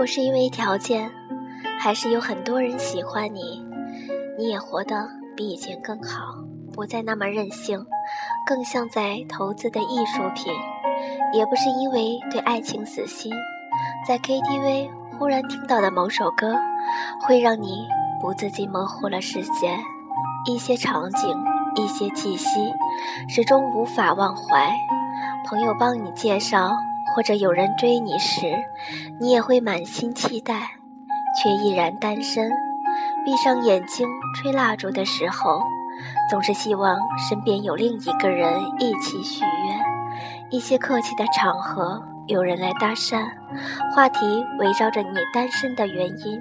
不是因为条件，还是有很多人喜欢你，你也活得比以前更好，不再那么任性，更像在投资的艺术品。也不是因为对爱情死心，在 KTV 忽然听到的某首歌，会让你不自禁模糊了视线，一些场景，一些气息，始终无法忘怀。朋友帮你介绍。或者有人追你时，你也会满心期待，却依然单身。闭上眼睛吹蜡烛的时候，总是希望身边有另一个人一起许愿。一些客气的场合，有人来搭讪，话题围绕着你单身的原因，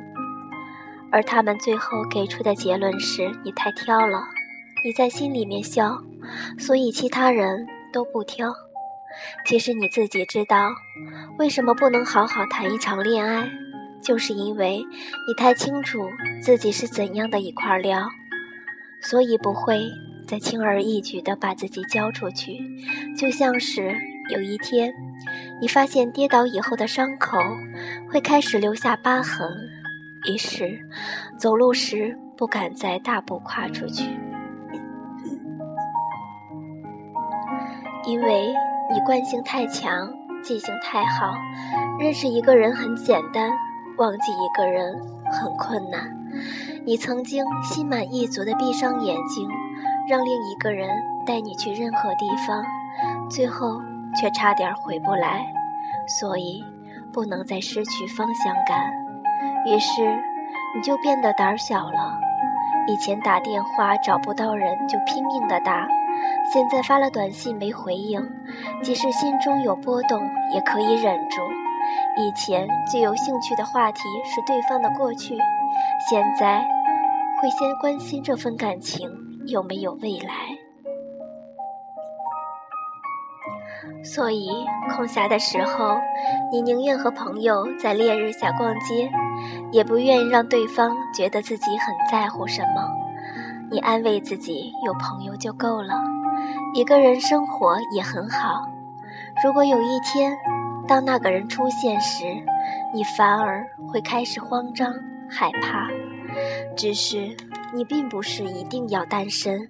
而他们最后给出的结论是你太挑了。你在心里面笑，所以其他人都不挑。其实你自己知道，为什么不能好好谈一场恋爱，就是因为你太清楚自己是怎样的一块料，所以不会再轻而易举地把自己交出去。就像是有一天，你发现跌倒以后的伤口会开始留下疤痕，于是走路时不敢再大步跨出去，因为。你惯性太强，记性太好，认识一个人很简单，忘记一个人很困难。你曾经心满意足地闭上眼睛，让另一个人带你去任何地方，最后却差点回不来，所以不能再失去方向感。于是你就变得胆小了，以前打电话找不到人就拼命地打。现在发了短信没回应，即使心中有波动也可以忍住。以前最有兴趣的话题是对方的过去，现在会先关心这份感情有没有未来。所以空暇的时候，你宁愿和朋友在烈日下逛街，也不愿意让对方觉得自己很在乎什么。你安慰自己，有朋友就够了，一个人生活也很好。如果有一天，当那个人出现时，你反而会开始慌张害怕。只是你并不是一定要单身，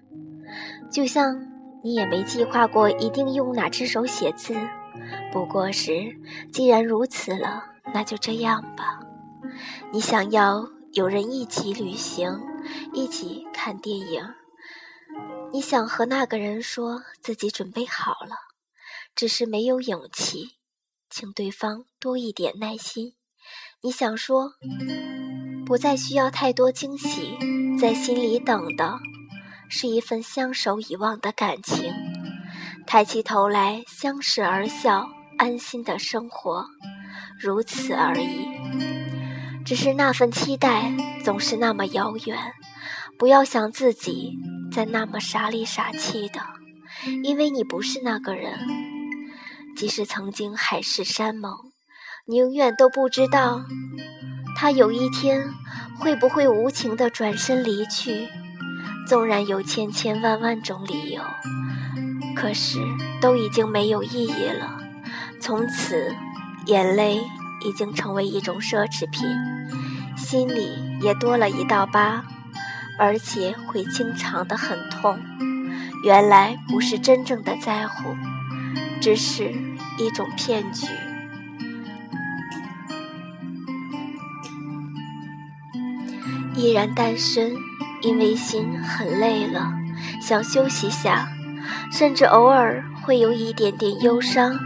就像你也没计划过一定用哪只手写字。不过是，既然如此了，那就这样吧。你想要有人一起旅行。一起看电影，你想和那个人说自己准备好了，只是没有勇气，请对方多一点耐心。你想说，不再需要太多惊喜，在心里等的是一份相守以望的感情，抬起头来相视而笑，安心的生活，如此而已。只是那份期待总是那么遥远，不要想自己在那么傻里傻气的，因为你不是那个人。即使曾经海誓山盟，你永远都不知道，他有一天会不会无情的转身离去。纵然有千千万万种理由，可是都已经没有意义了。从此，眼泪。已经成为一种奢侈品，心里也多了一道疤，而且会经常的很痛。原来不是真正的在乎，只是一种骗局。依然单身，因为心很累了，想休息下，甚至偶尔会有一点点忧伤，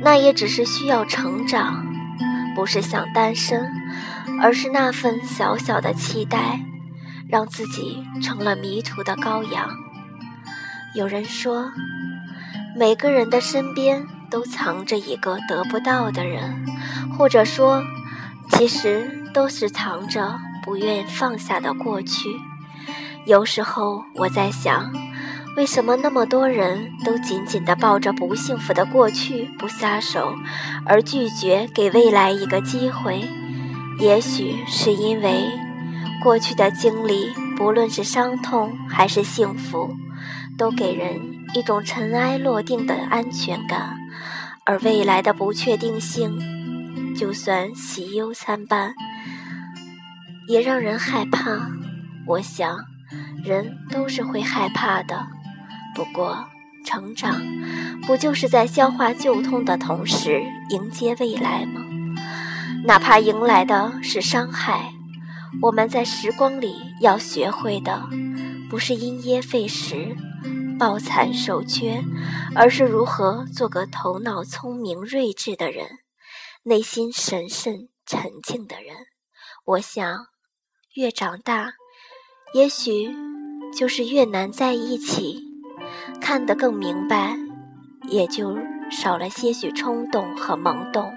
那也只是需要成长。不是想单身，而是那份小小的期待，让自己成了迷途的羔羊。有人说，每个人的身边都藏着一个得不到的人，或者说，其实都是藏着不愿放下的过去。有时候我在想。为什么那么多人都紧紧地抱着不幸福的过去不撒手，而拒绝给未来一个机会？也许是因为过去的经历，不论是伤痛还是幸福，都给人一种尘埃落定的安全感，而未来的不确定性就算喜忧参半，也让人害怕。我想，人都是会害怕的。不过，成长不就是在消化旧痛的同时迎接未来吗？哪怕迎来的是伤害，我们在时光里要学会的，不是因噎废食、抱残守缺，而是如何做个头脑聪明、睿智的人，内心神圣、沉静的人。我想，越长大，也许就是越难在一起。看得更明白，也就少了些许冲动和懵懂，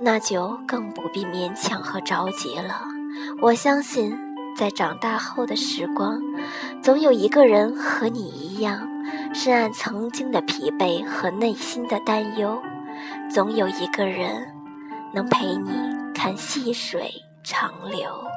那就更不必勉强和着急了。我相信，在长大后的时光，总有一个人和你一样，深谙曾经的疲惫和内心的担忧；总有一个人，能陪你看细水长流。